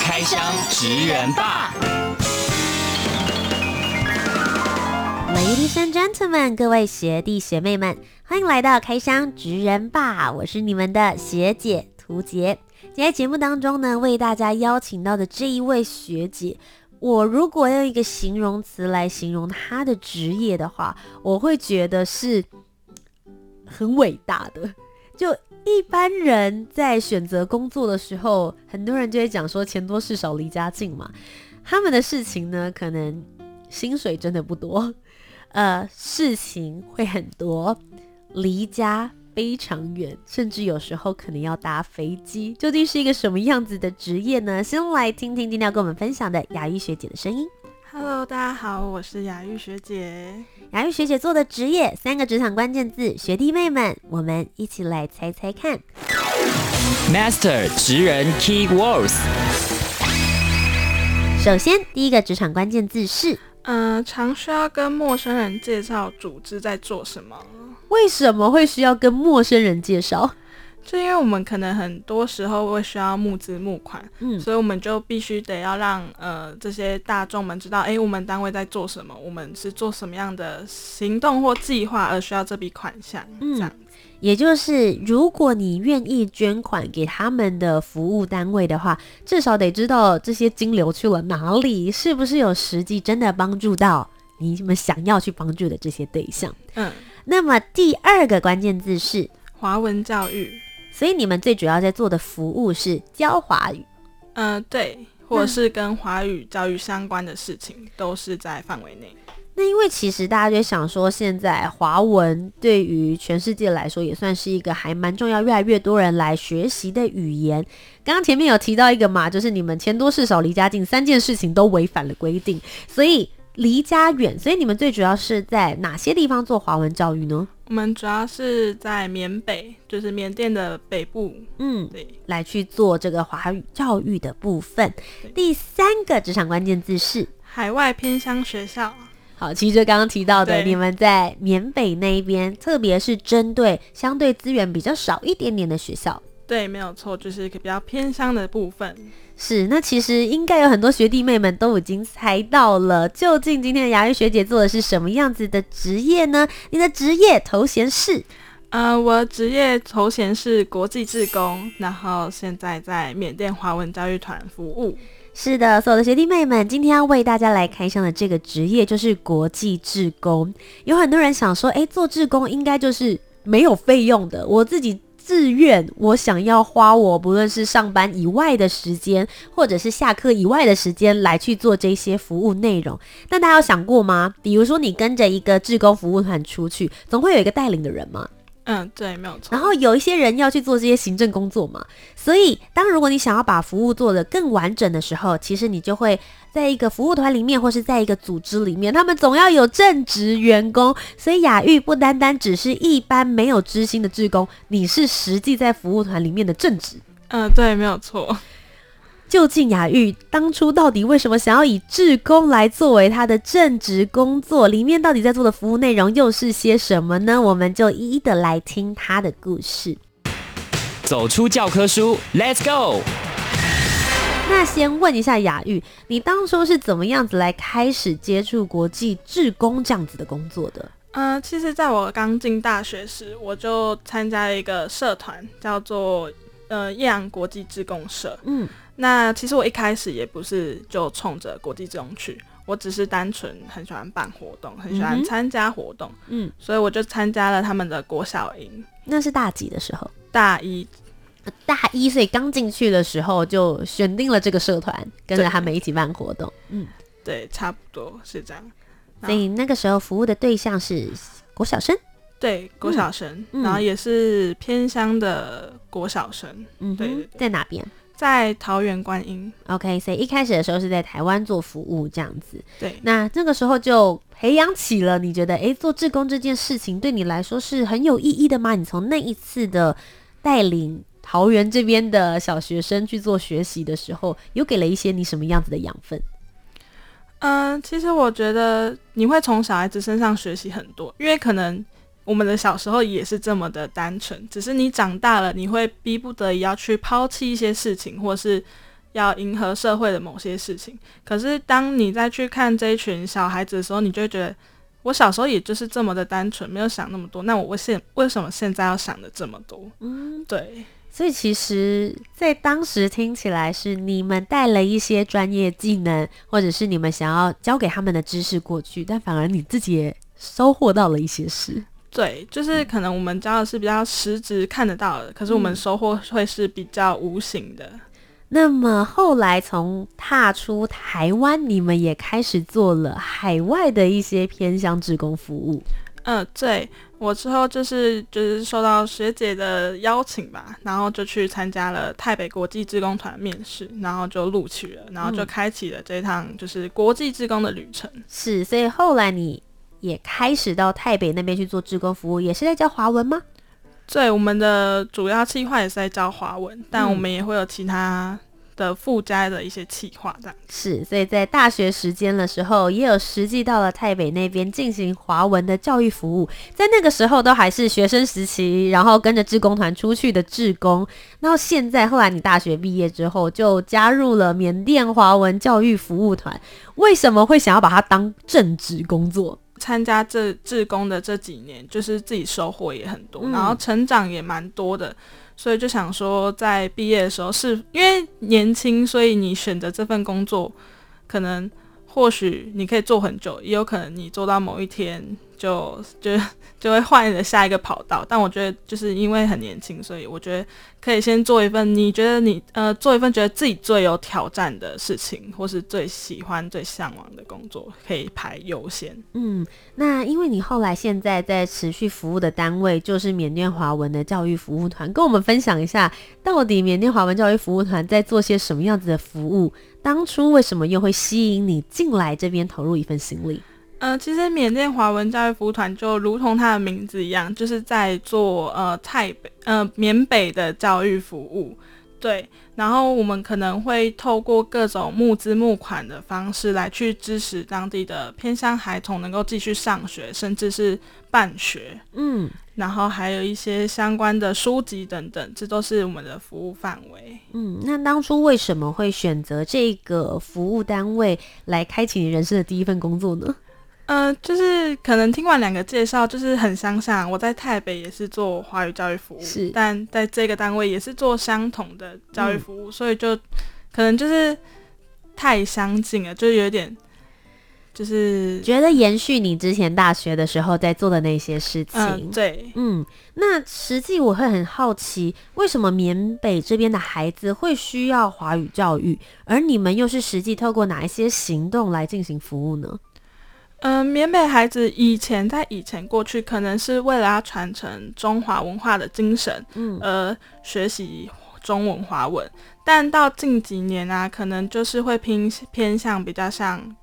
开箱职人吧！Ladies and gentlemen，各位学弟学妹们，欢迎来到开箱职人吧！我是你们的学姐涂洁。今天节目当中呢，为大家邀请到的这一位学姐，我如果用一个形容词来形容她的职业的话，我会觉得是很伟大的。就一般人在选择工作的时候，很多人就会讲说钱多事少离家近嘛。他们的事情呢，可能薪水真的不多，呃，事情会很多，离家非常远，甚至有时候可能要搭飞机。究竟是一个什么样子的职业呢？先来听听今天要跟我们分享的雅医学姐的声音。Hello，大家好，我是雅玉学姐。雅玉学姐做的职业，三个职场关键字，学弟妹们，我们一起来猜猜看。Master 职人 Key Words。首先，第一个职场关键字是，呃，常需要跟陌生人介绍组织在做什么。为什么会需要跟陌生人介绍？就因为我们可能很多时候会需要募资募款，嗯，所以我们就必须得要让呃这些大众们知道，哎，我们单位在做什么，我们是做什么样的行动或计划而需要这笔款项，嗯，这样。也就是如果你愿意捐款给他们的服务单位的话，至少得知道这些金流去了哪里，是不是有实际真的帮助到你们想要去帮助的这些对象。嗯，那么第二个关键字是华文教育。所以你们最主要在做的服务是教华语，嗯、呃，对，或者是跟华语教育相关的事情，都是在范围内。那因为其实大家就想说，现在华文对于全世界来说也算是一个还蛮重要，越来越多人来学习的语言。刚刚前面有提到一个嘛，就是你们钱多事少离家近，三件事情都违反了规定，所以离家远。所以你们最主要是在哪些地方做华文教育呢？我们主要是在缅北，就是缅甸的北部，嗯，对，来去做这个华语教育的部分。第三个职场关键字是海外偏乡学校。好，其实就刚刚提到的，你们在缅北那一边，特别是针对相对资源比较少一点点的学校。对，没有错，就是一个比较偏乡的部分。是，那其实应该有很多学弟妹们都已经猜到了，究竟今天的牙医学姐做的是什么样子的职业呢？你的职业头衔是？呃，我职业头衔是国际志工，然后现在在缅甸华文教育团服务。是的，所有的学弟妹们，今天要为大家来开箱的这个职业就是国际志工。有很多人想说，诶，做志工应该就是没有费用的，我自己。自愿，我想要花我不论是上班以外的时间，或者是下课以外的时间来去做这些服务内容。但大家有想过吗？比如说你跟着一个志工服务团出去，总会有一个带领的人吗？嗯，对，没有错。然后有一些人要去做这些行政工作嘛，所以当如果你想要把服务做得更完整的时候，其实你就会在一个服务团里面，或是在一个组织里面，他们总要有正职员工。所以雅玉不单单只是一般没有知心的职工，你是实际在服务团里面的正职。嗯，对，没有错。究竟雅玉当初到底为什么想要以志工来作为他的正职工作？里面到底在做的服务内容又是些什么呢？我们就一一的来听他的故事。走出教科书，Let's go！那先问一下雅玉，你当初是怎么样子来开始接触国际志工这样子的工作的？嗯、呃，其实在我刚进大学时，我就参加了一个社团，叫做呃叶阳国际志工社。嗯。那其实我一开始也不是就冲着国际志工去，我只是单纯很喜欢办活动，很喜欢参加活动，嗯，所以我就参加了他们的国小营。那是大几的时候？大一，大一，所以刚进去的时候就选定了这个社团，跟着他们一起办活动。嗯，对，差不多是这样。所以那个时候服务的对象是国小生，对，国小生，嗯、然后也是偏乡的国小生。嗯，对，在哪边？在桃园观音。OK，所以一开始的时候是在台湾做服务这样子。对，那那个时候就培养起了你觉得，诶，做志工这件事情对你来说是很有意义的吗？你从那一次的带领桃园这边的小学生去做学习的时候，有给了一些你什么样子的养分？嗯、呃，其实我觉得你会从小孩子身上学习很多，因为可能。我们的小时候也是这么的单纯，只是你长大了，你会逼不得已要去抛弃一些事情，或是要迎合社会的某些事情。可是当你再去看这一群小孩子的时候，你就会觉得，我小时候也就是这么的单纯，没有想那么多。那我为现为什么现在要想的这么多？嗯，对。所以其实，在当时听起来是你们带了一些专业技能，或者是你们想要教给他们的知识过去，但反而你自己也收获到了一些事。对，就是可能我们教的是比较实质看得到的，可是我们收获会是比较无形的。嗯、那么后来从踏出台湾，你们也开始做了海外的一些偏乡职工服务。嗯、呃，对，我之后就是就是受到学姐的邀请吧，然后就去参加了台北国际志工团面试，然后就录取了，然后就开启了这一趟就是国际志工的旅程。是，所以后来你。也开始到泰北那边去做志工服务，也是在教华文吗？对，我们的主要计划也是在教华文，但我们也会有其他的附加的一些企划，这样、嗯、是。所以在大学时间的时候，也有实际到了泰北那边进行华文的教育服务，在那个时候都还是学生时期，然后跟着志工团出去的志工。那现在后来你大学毕业之后，就加入了缅甸华文教育服务团，为什么会想要把它当正职工作？参加这志工的这几年，就是自己收获也很多，嗯、然后成长也蛮多的，所以就想说，在毕业的时候是因为年轻，所以你选择这份工作，可能或许你可以做很久，也有可能你做到某一天。就就 就会换了下一个跑道，但我觉得就是因为很年轻，所以我觉得可以先做一份你觉得你呃做一份觉得自己最有挑战的事情，或是最喜欢、最向往的工作，可以排优先。嗯，那因为你后来现在在持续服务的单位就是缅甸华文的教育服务团，跟我们分享一下，到底缅甸华文教育服务团在做些什么样子的服务？当初为什么又会吸引你进来这边投入一份心力？呃，其实缅甸华文教育服务团就如同它的名字一样，就是在做呃泰北呃缅北的教育服务，对。然后我们可能会透过各种募资募款的方式来去支持当地的偏乡孩童能够继续上学，甚至是办学，嗯。然后还有一些相关的书籍等等，这都是我们的服务范围。嗯，那当初为什么会选择这个服务单位来开启你人生的第一份工作呢？嗯、呃，就是可能听完两个介绍，就是很相像。我在台北也是做华语教育服务，是，但在这个单位也是做相同的教育服务，嗯、所以就可能就是太相近了，就有点就是觉得延续你之前大学的时候在做的那些事情。呃、对，嗯，那实际我会很好奇，为什么缅北这边的孩子会需要华语教育，而你们又是实际透过哪一些行动来进行服务呢？嗯、呃，缅北孩子以前在以前过去，可能是为了要传承中华文化的精神，嗯，而学习中文华文。但到近几年啊，可能就是会偏偏向比较像，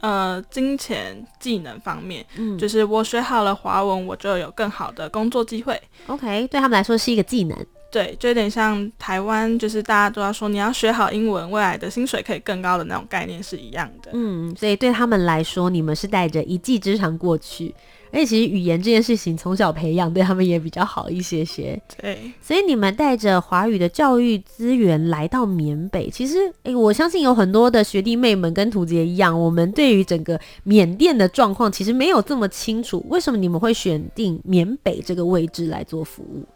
呃，金钱技能方面，嗯，就是我学好了华文，我就有更好的工作机会。OK，对他们来说是一个技能。对，就有点像台湾，就是大家都要说你要学好英文，未来的薪水可以更高的那种概念是一样的。嗯，所以对他们来说，你们是带着一技之长过去，而且其实语言这件事情从小培养对他们也比较好一些些。对，所以你们带着华语的教育资源来到缅北，其实诶，我相信有很多的学弟妹们跟图杰一样，我们对于整个缅甸的状况其实没有这么清楚。为什么你们会选定缅北这个位置来做服务？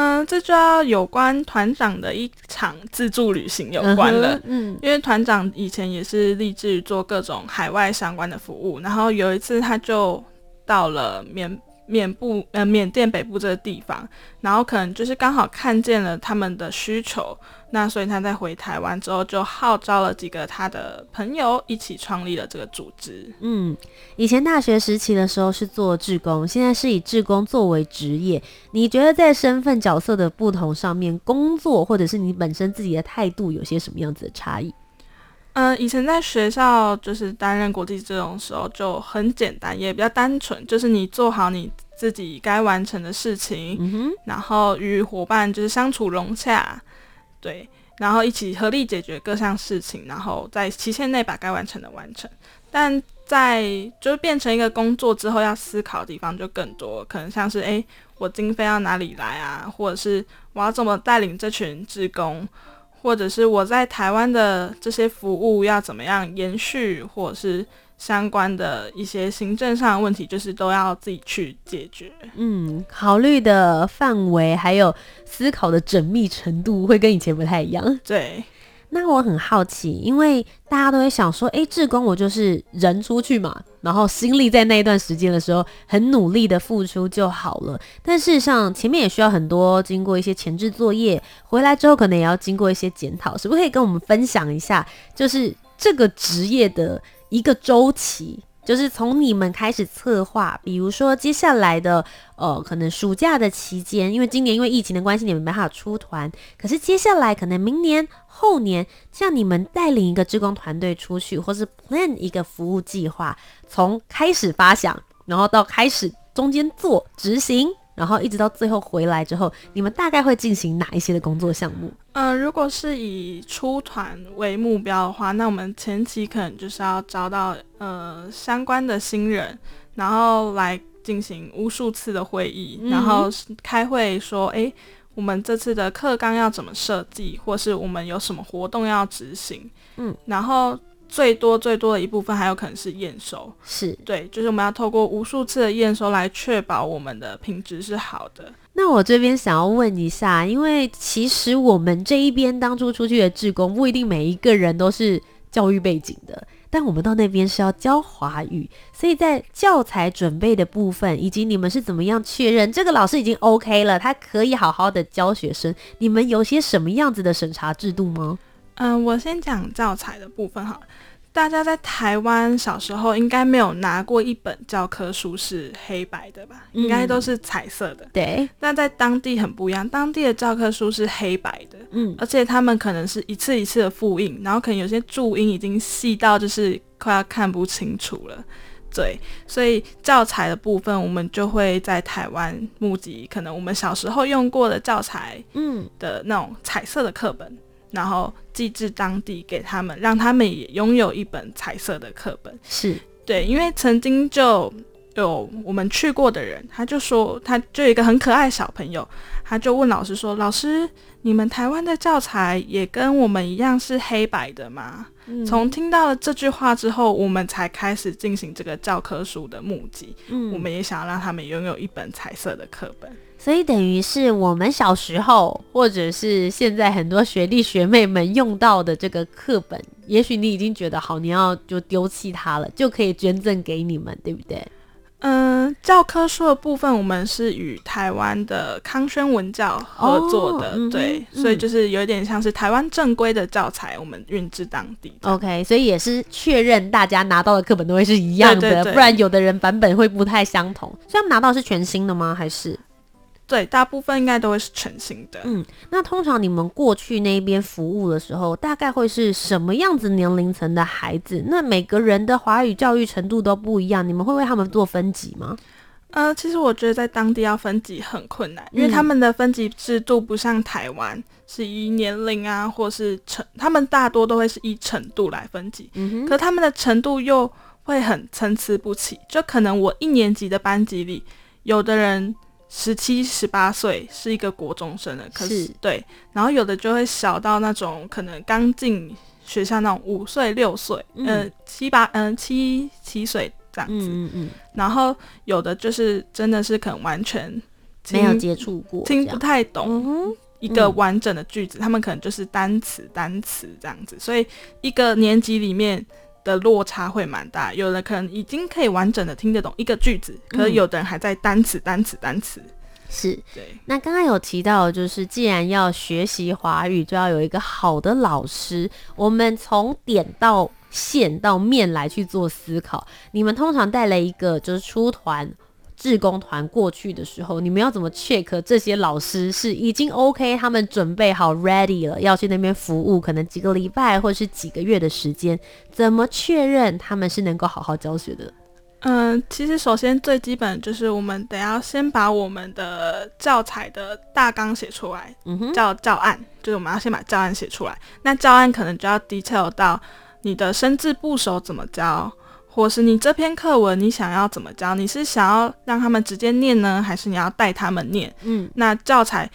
嗯，这就要有关团长的一场自助旅行有关了。嗯，嗯，因为团长以前也是立志做各种海外相关的服务，然后有一次他就到了缅缅部呃缅甸北部这个地方，然后可能就是刚好看见了他们的需求，那所以他在回台湾之后就号召了几个他的朋友一起创立了这个组织。嗯，以前大学时期的时候是做志工，现在是以志工作为职业。你觉得在身份角色的不同上面，工作或者是你本身自己的态度有些什么样子的差异？嗯、呃，以前在学校就是担任国际志工的时候就很简单，也比较单纯，就是你做好你自己该完成的事情，嗯，然后与伙伴就是相处融洽，对，然后一起合力解决各项事情，然后在期限内把该完成的完成。但在就是变成一个工作之后，要思考的地方就更多，可能像是诶，我经费要哪里来啊，或者是我要怎么带领这群志工。或者是我在台湾的这些服务要怎么样延续，或者是相关的一些行政上的问题，就是都要自己去解决。嗯，考虑的范围还有思考的缜密程度会跟以前不太一样。对。那我很好奇，因为大家都会想说，诶，志工我就是人出去嘛，然后心力在那一段时间的时候很努力的付出就好了。但事实上，前面也需要很多经过一些前置作业，回来之后可能也要经过一些检讨，可不可以跟我们分享一下，就是这个职业的一个周期？就是从你们开始策划，比如说接下来的呃，可能暑假的期间，因为今年因为疫情的关系，你们没办法出团。可是接下来可能明年、后年，像你们带领一个志工团队出去，或是 plan 一个服务计划，从开始发想，然后到开始中间做执行。然后一直到最后回来之后，你们大概会进行哪一些的工作项目？嗯、呃，如果是以出团为目标的话，那我们前期可能就是要招到呃相关的新人，然后来进行无数次的会议，嗯、然后开会说，哎，我们这次的课纲要怎么设计，或是我们有什么活动要执行，嗯，然后。最多最多的一部分还有可能是验收，是对，就是我们要透过无数次的验收来确保我们的品质是好的。那我这边想要问一下，因为其实我们这一边当初出去的志工不一定每一个人都是教育背景的，但我们到那边是要教华语，所以在教材准备的部分，以及你们是怎么样确认这个老师已经 OK 了，他可以好好的教学生，你们有些什么样子的审查制度吗？嗯、我先讲教材的部分哈。大家在台湾小时候应该没有拿过一本教科书是黑白的吧？嗯、应该都是彩色的。对。那在当地很不一样，当地的教科书是黑白的，嗯，而且他们可能是一次一次的复印，然后可能有些注音已经细到就是快要看不清楚了。对，所以教材的部分，我们就会在台湾募集可能我们小时候用过的教材，嗯，的那种彩色的课本。然后寄至当地给他们，让他们也拥有一本彩色的课本。是对，因为曾经就有我们去过的人，他就说，他就有一个很可爱的小朋友，他就问老师说：“老师，你们台湾的教材也跟我们一样是黑白的吗？”嗯，从听到了这句话之后，我们才开始进行这个教科书的募集。嗯，我们也想要让他们拥有一本彩色的课本。所以等于是我们小时候，或者是现在很多学弟学妹们用到的这个课本，也许你已经觉得好，你要就丢弃它了，就可以捐赠给你们，对不对？嗯、呃，教科书的部分，我们是与台湾的康轩文教合作的，哦、对，嗯、所以就是有点像是台湾正规的教材，我们运至当地。OK，所以也是确认大家拿到的课本都会是一样的，对对对，不然有的人版本会不太相同。所以他们拿到是全新的吗？还是？对，大部分应该都会是全新的。嗯，那通常你们过去那边服务的时候，大概会是什么样子年龄层的孩子？那每个人的华语教育程度都不一样，你们会为他们做分级吗？呃，其实我觉得在当地要分级很困难，因为他们的分级制度不像台湾，嗯、是以年龄啊，或是程，他们大多都会是以程度来分级。可他们的程度又会很参差不齐，就可能我一年级的班级里，有的人。十七、十八岁是一个国中生了，可是，是。对，然后有的就会小到那种可能刚进学校那种五岁、六岁，嗯、呃，七八，嗯、呃，七七岁这样子，嗯嗯，嗯。然后有的就是真的是可能完全没有接触过，听不太懂一个完整的句子，嗯、他们可能就是单词单词这样子，所以一个年级里面的落差会蛮大。有的可能已经可以完整的听得懂一个句子，可是有的人还在单词、单词、单词。是，对。那刚刚有提到，就是既然要学习华语，就要有一个好的老师。我们从点到线到面来去做思考。你们通常带了一个就是出团。志工团过去的时候，你们要怎么 check 这些老师是已经 OK，他们准备好 ready 了，要去那边服务，可能几个礼拜或是几个月的时间，怎么确认他们是能够好好教学的？嗯，其实首先最基本就是我们得要先把我们的教材的大纲写出来，嗯哼，叫教案，就是我们要先把教案写出来。那教案可能就要 detail 到你的生字部首怎么教。或是你这篇课文你想要怎么教？你是想要让他们直接念呢，还是你要带他们念？嗯，那教材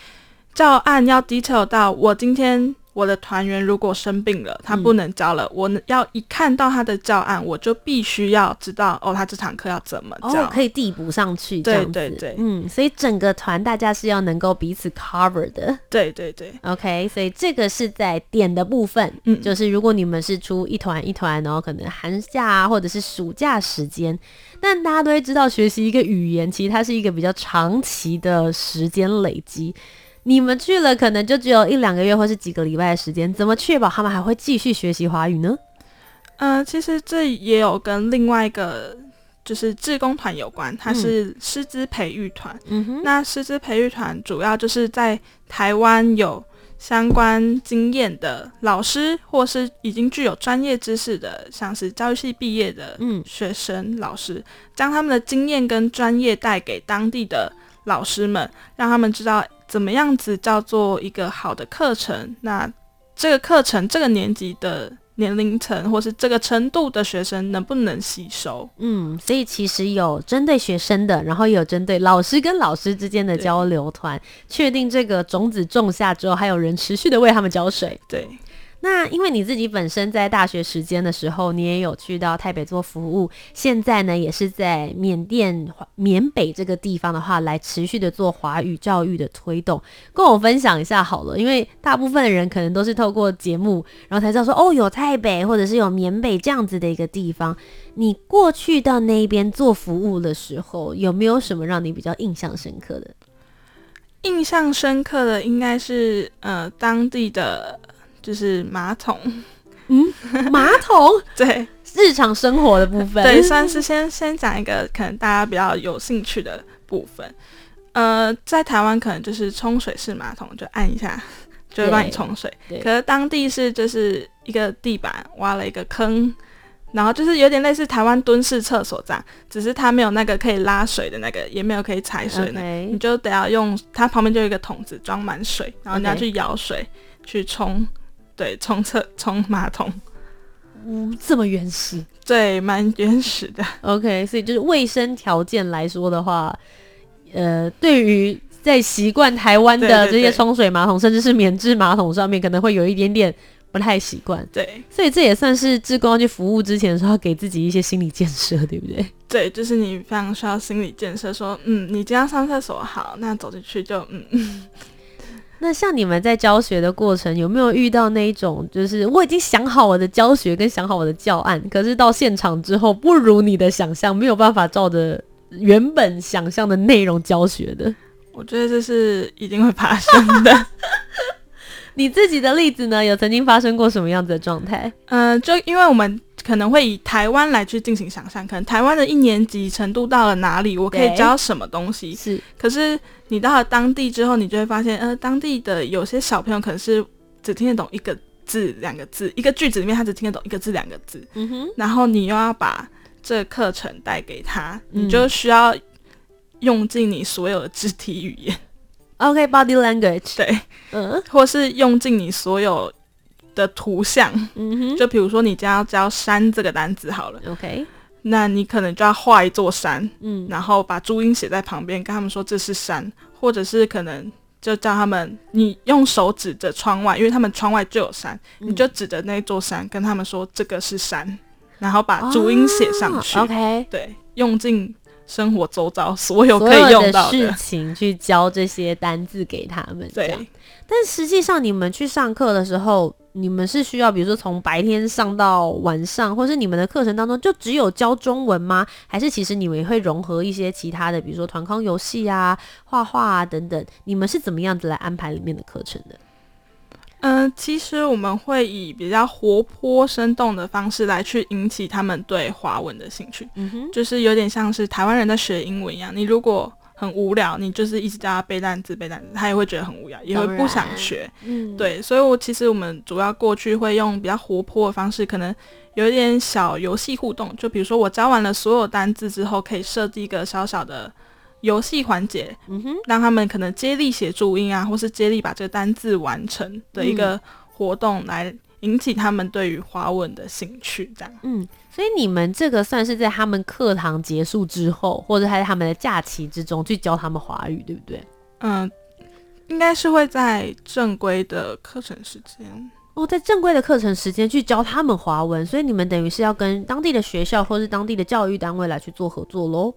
教案要 detail 到我今天。我的团员如果生病了，他不能教了，嗯、我要一看到他的教案，我就必须要知道哦，他这堂课要怎么教，哦、可以递补上去。对对对，嗯，所以整个团大家是要能够彼此 cover 的。对对对，OK，所以这个是在点的部分，嗯，就是如果你们是出一团一团，然后可能寒假啊，或者是暑假时间，但大家都会知道，学习一个语言其实它是一个比较长期的时间累积。你们去了，可能就只有一两个月，或是几个礼拜的时间，怎么确保他们还会继续学习华语呢？嗯、呃，其实这也有跟另外一个就是志工团有关，它是师资培育团。嗯哼，那师资培育团主要就是在台湾有相关经验的老师，或是已经具有专业知识的，像是教育系毕业的学生、老师，将他们的经验跟专业带给当地的老师们，让他们知道。怎么样子叫做一个好的课程？那这个课程这个年级的年龄层，或是这个程度的学生能不能吸收？嗯，所以其实有针对学生的，然后也有针对老师跟老师之间的交流团，确定这个种子种下之后，还有人持续的为他们浇水。对。那因为你自己本身在大学时间的时候，你也有去到台北做服务，现在呢也是在缅甸缅北这个地方的话，来持续的做华语教育的推动，跟我分享一下好了。因为大部分的人可能都是透过节目，然后才知道说哦，有台北或者是有缅北这样子的一个地方。你过去到那边做服务的时候，有没有什么让你比较印象深刻的？印象深刻的应该是呃当地的。就是马桶，嗯，马桶，对，日常生活的部分，对，算是先先讲一个可能大家比较有兴趣的部分。呃，在台湾可能就是冲水式马桶，就按一下就会帮你冲水。可是当地是就是一个地板挖了一个坑，然后就是有点类似台湾蹲式厕所这样，只是它没有那个可以拉水的那个，也没有可以踩水的那个，Okay. 你就得要用它旁边就有一个桶子装满水，然后你要去舀水去冲。对，冲厕冲马桶，嗯，这么原始，对，蛮原始的。OK，所以就是卫生条件来说的话，呃，对于在习惯台湾的这些冲水马桶，甚至是免治马桶上面，可能会有一点点不太习惯。对，所以这也算是志工要去服务之前的时候，要给自己一些心理建设，对不对？对，就是你非常需要心理建设，说，嗯，你今天上厕所好，那走进去就，嗯嗯。那像你们在教学的过程，有没有遇到那一种，就是我已经想好我的教学跟想好我的教案，可是到现场之后不如你的想象，没有办法照着原本想象的内容教学的？我觉得这是一定会发生的。你自己的例子呢？有曾经发生过什么样子的状态？嗯、呃，就因为我们可能会以台湾来去进行想象，可能台湾的一年级程度到了哪里，我可以教什么东西。是，可是你到了当地之后，你就会发现，呃，当地的有些小朋友可能是只听得懂一个字、两个字，一个句子里面他只听得懂一个字、两个字。嗯哼。然后你又要把这课程带给他，你就需要用尽你所有的肢体语言。OK，body language，对，嗯，或是用尽你所有的图像，嗯哼，就比如说你将要教“山”这个单词好了，OK，那你可能就要画一座山，嗯，然后把注音写在旁边，跟他们说这是山，或者是可能就叫他们，你用手指着窗外，因为他们窗外就有山，嗯，你就指着那座山跟他们说这个是山，然后把注音写上去，哦，OK，对，用尽生活周遭所有可以用到的事情去教这些单字给他们。对，但实际上你们去上课的时候，你们是需要，比如说从白天上到晚上，或是你们的课程当中就只有教中文吗？还是其实你们也会融合一些其他的，比如说团康游戏啊、画画啊等等？你们是怎么样子来安排里面的课程的？嗯、呃，其实我们会以比较活泼生动的方式来去引起他们对华文的兴趣。嗯哼，就是有点像是台湾人在学英文一样。你如果很无聊，你就是一直叫他背单词、背单词，他也会觉得很无聊，也会不想学。嗯，对，所以我其实我们主要过去会用比较活泼的方式，可能有一点小游戏互动。就比如说我教完了所有单字之后，可以设计一个小小的。游戏环节，嗯哼，让他们可能接力写注音啊，或是接力把这个单字完成的一个活动，来引起他们对于华文的兴趣，这样。嗯，所以你们这个算是在他们课堂结束之后，或者还是他们的假期之中去教他们华语，对不对？嗯，应该是会在正规的课程时间哦，在正规的课程时间去教他们华文，所以你们等于是要跟当地的学校或是当地的教育单位来去做合作喽。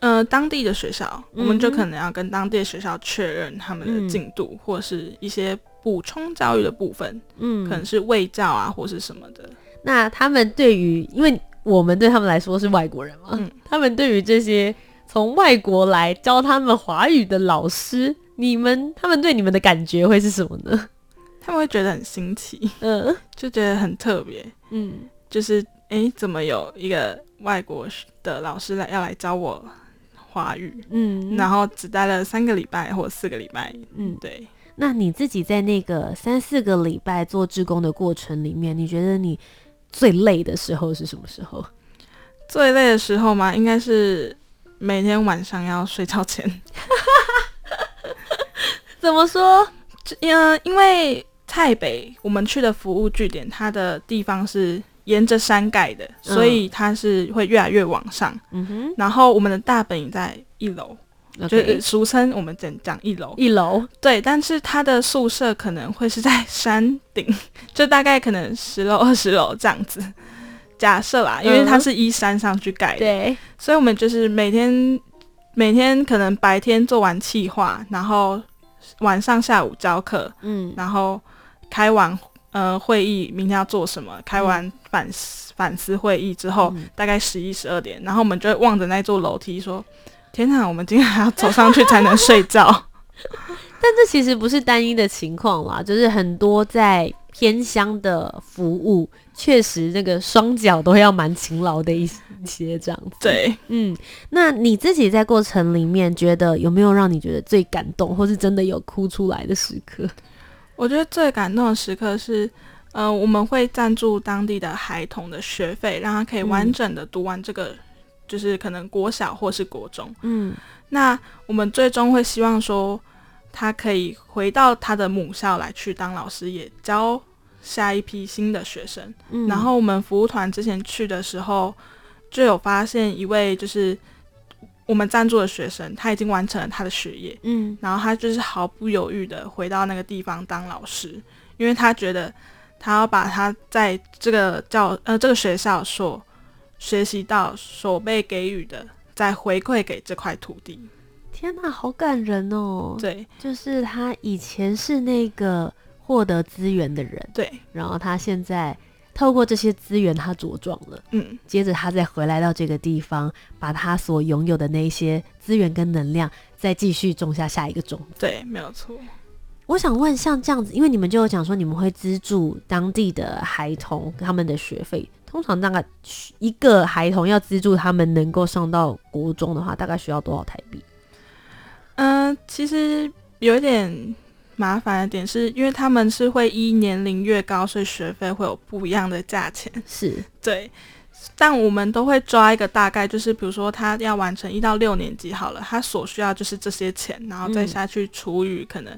呃，当地的学校，嗯、我们就可能要跟当地的学校确认他们的进度，嗯、或是一些补充教育的部分，嗯，可能是卫教啊，或是什么的。那他们对于，因为我们对他们来说是外国人嘛，嗯，他们对于这些从外国来教他们华语的老师，你们他们对你们的感觉会是什么呢？他们会觉得很新奇，嗯，就觉得很特别，嗯，就是哎、欸，怎么有一个外国的老师来要来教我？华语，嗯，然后只待了三个礼拜或四个礼拜，嗯，对。那你自己在那个三四个礼拜做志工的过程里面，你觉得你最累的时候是什么时候？最累的时候吗？应该是每天晚上要睡觉前。怎么说？因因为台北我们去的服务据点，它的地方是。沿着山盖的，所以它是会越来越往上。嗯哼，然后我们的大本营在一楼，Okay. 就是俗称我们讲讲一楼。一楼对，但是他的宿舍可能会是在山顶，就大概可能十楼、二十楼这样子。假设啦，因为它是依山上去盖的，对，所以我们就是每天每天可能白天做完气化，然后晚上下午教课，嗯，然后开完。呃，会议明天要做什么？开完反思、嗯、反思会议之后，嗯、大概十一十二点，然后我们就会望着那座楼梯说：“天哪，我们今天还要走上去才能睡觉。”但这其实不是单一的情况啦，就是很多在偏乡的服务，确实那个双脚都要蛮勤劳的一些这样子。对，嗯，那你自己在过程里面觉得有没有让你觉得最感动，或是真的有哭出来的时刻？我觉得最感动的时刻是，呃，我们会赞助当地的孩童的学费，让他可以完整的读完这个，嗯、就是可能国小或是国中。嗯，那我们最终会希望说，他可以回到他的母校来去当老师，也教下一批新的学生。嗯，然后我们服务团之前去的时候，就有发现一位就是。我们赞助的学生，他已经完成了他的学业，嗯，然后他就是毫不犹豫的回到那个地方当老师，因为他觉得他要把他在这个教呃这个学校所学习到、所被给予的，再回馈给这块土地。天哪，好感人哦！对，就是他以前是那个获得资源的人，对，然后他现在。透过这些资源，他茁壮了。嗯，接着他再回来到这个地方，把他所拥有的那些资源跟能量，再继续种下下一个种子。对，没有错。我想问，像这样子，因为你们就有讲说，你们会资助当地的孩童他们的学费，通常大概一个孩童要资助他们能够上到国中的话，大概需要多少台币？嗯、呃，其实有一点。麻烦的点是因为他们是会依年龄越高，所以学费会有不一样的价钱。是对，但我们都会抓一个大概，就是比如说他要完成一到六年级好了，他所需要就是这些钱，然后再下去除以可能、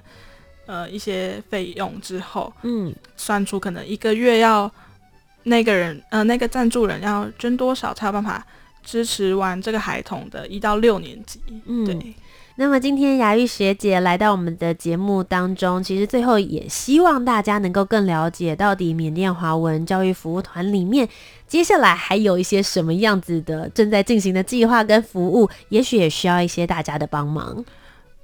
嗯、呃一些费用之后，嗯，算出可能一个月要那个人呃那个赞助人要捐多少才有办法支持完这个孩童的一到六年级。嗯，对。那么今天雅玉学姐来到我们的节目当中，其实最后也希望大家能够更了解到底缅甸华文教育服务团里面接下来还有一些什么样子的正在进行的计划跟服务，也许也需要一些大家的帮忙。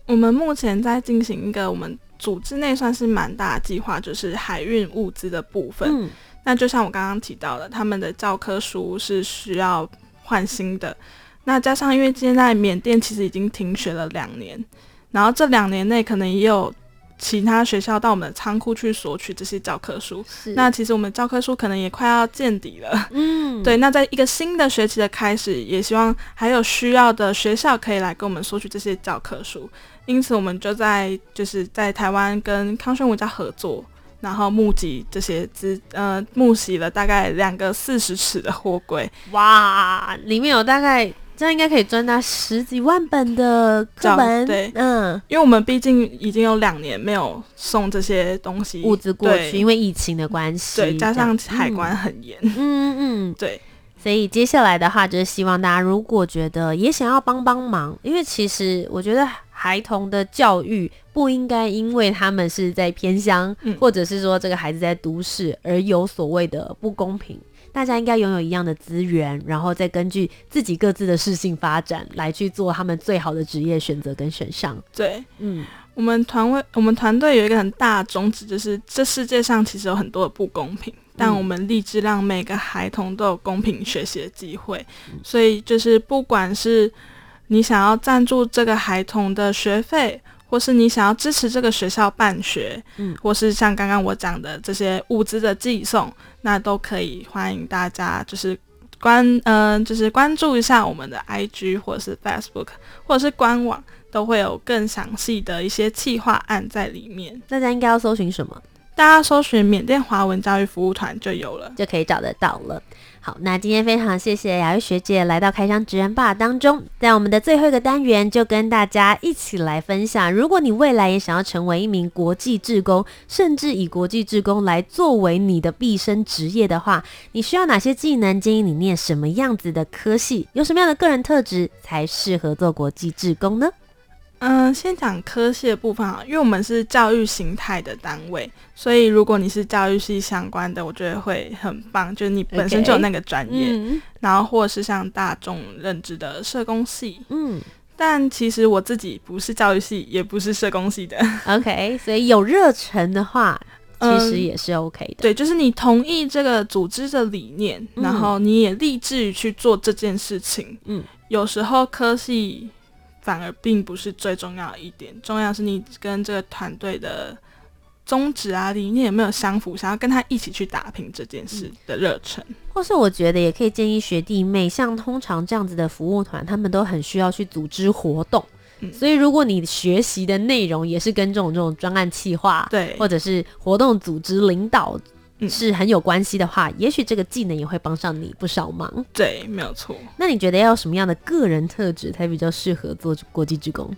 我们目前在进行一个我们组织内算是蛮大的计划，就是海运物资的部分。嗯，那就像我刚刚提到的，他们的教科书是需要换新的。那加上，因为现在缅甸其实已经停学了两年，然后这两年内可能也有其他学校到我们的仓库去索取这些教科书。是。那其实我们教科书可能也快要见底了。嗯。对。那在一个新的学期的开始，也希望还有需要的学校可以来跟我们索取这些教科书。因此，我们就在就是在台湾跟康轩文家合作，然后募集这些资，呃，募集了大概两个四十尺的货柜。哇，里面有大概。这样应该可以赚到十几万本的课本，对，嗯，因为我们毕竟已经有两年没有送这些东西物资过去，因为疫情的关系，对，加上海关很严，嗯。嗯嗯，对，所以接下来的话就是希望大家如果觉得也想要帮帮忙，因为其实我觉得孩童的教育不应该因为他们是在偏乡，嗯，或者是说这个孩子在都市而有所谓的不公平。大家应该拥有一样的资源，然后再根据自己各自的事性发展来去做他们最好的职业选择跟选项。对，嗯，我们团位我们团队有一个很大的宗旨，就是这世界上其实有很多的不公平，但我们立志让每个孩童都有公平学习的机会。嗯，所以就是不管是你想要赞助这个孩童的学费。或是你想要支持这个学校办学，嗯，或是像刚刚我讲的这些物资的寄送，那都可以欢迎大家就是关嗯、呃，就是关注一下我们的 IG 或者是 Facebook 或者是官网，都会有更详细的一些企划案在里面。大家应该要搜寻什么？大家搜寻缅甸华文教育服务团就有了，就可以找得到了。好，那今天非常谢谢雅玉学姐来到开箱职人吧当中，在我们的最后一个单元，就跟大家一起来分享，如果你未来也想要成为一名国际志工，甚至以国际志工来作为你的毕生职业的话，你需要哪些技能？建议你念什么样子的科系？有什么样的个人特质才适合做国际志工呢？嗯，先讲科系的部分啊，因为我们是教育形态的单位，所以如果你是教育系相关的，我觉得会很棒，就是你本身就有那个专业，Okay. 嗯、然后或者是像大众认知的社工系，嗯，但其实我自己不是教育系，也不是社工系的，OK，所以有热忱的话，其实也是 OK 的，嗯，对，就是你同意这个组织的理念，嗯、然后你也立志于去做这件事情，嗯，有时候科系。反而并不是最重要的一点，重要是你跟这个团队的宗旨啊、理念有没有相符，想要跟他一起去打拼这件事的热忱。嗯，或是我觉得也可以建议学弟妹，像通常这样子的服务团，他们都很需要去组织活动。嗯，所以如果你学习的内容也是跟这种这种专案企划，对，或者是活动组织领导。是很有关系的话，也许这个技能也会帮上你不少忙。对，没有错。那你觉得要有什么样的个人特质才比较适合做国际职工？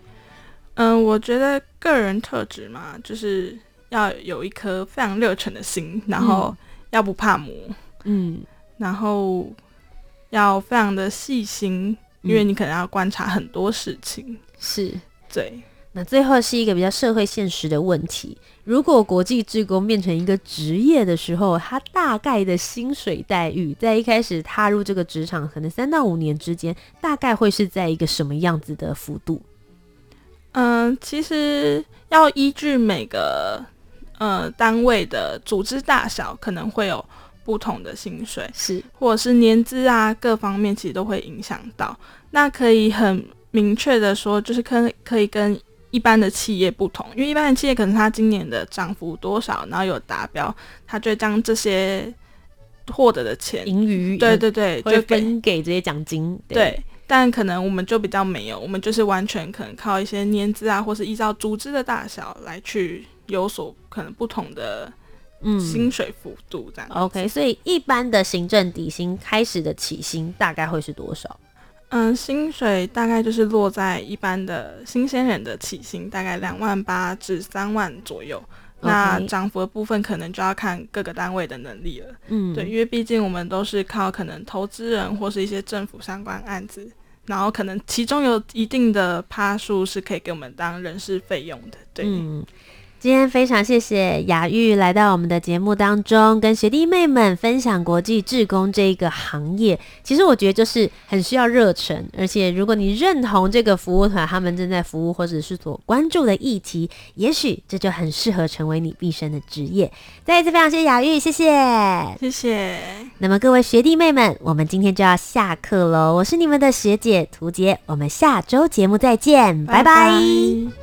嗯，我觉得个人特质嘛，就是要有一颗非常热忱的心，然后要不怕磨，嗯，然后要非常的细心，因为你可能要观察很多事情。是，对。那最后是一个比较社会现实的问题：如果国际职工变成一个职业的时候，他大概的薪水待遇，在一开始踏入这个职场，可能三到五年之间，大概会是在一个什么样子的幅度？嗯，其实要依据每个呃单位的组织大小，可能会有不同的薪水，是或者是年资啊，各方面其实都会影响到。那可以很明确的说，就是可可以跟一般的企业不同，因为一般的企业可能他今年的涨幅多少，然后有达标，他就将这些获得的钱盈余，对对对，就分给这些奖金。对，对，但可能我们就比较没有，我们就是完全可能靠一些年资啊，或是依照组织的大小来去有所可能不同的嗯薪水幅度这样。嗯。OK，所以一般的行政底薪开始的起薪大概会是多少？嗯，薪水大概就是落在一般的新鲜人的起薪，大概两万八至三万左右。那涨幅的部分可能就要看各个单位的能力了。嗯，对，因为毕竟我们都是靠可能投资人或是一些政府相关案子然后可能其中有一定的趴数是可以给我们当人事费用的，对。嗯今天非常谢谢雅玉来到我们的节目当中，跟学弟妹们分享国际志工这一个行业。其实我觉得就是很需要热忱，而且如果你认同这个服务团他们正在服务或者是所关注的议题，也许这就很适合成为你毕生的职业。再一次非常谢谢雅玉，谢谢，谢谢。那么各位学弟妹们，我们今天就要下课喽。我是你们的学姐涂洁，我们下周节目再见，拜拜。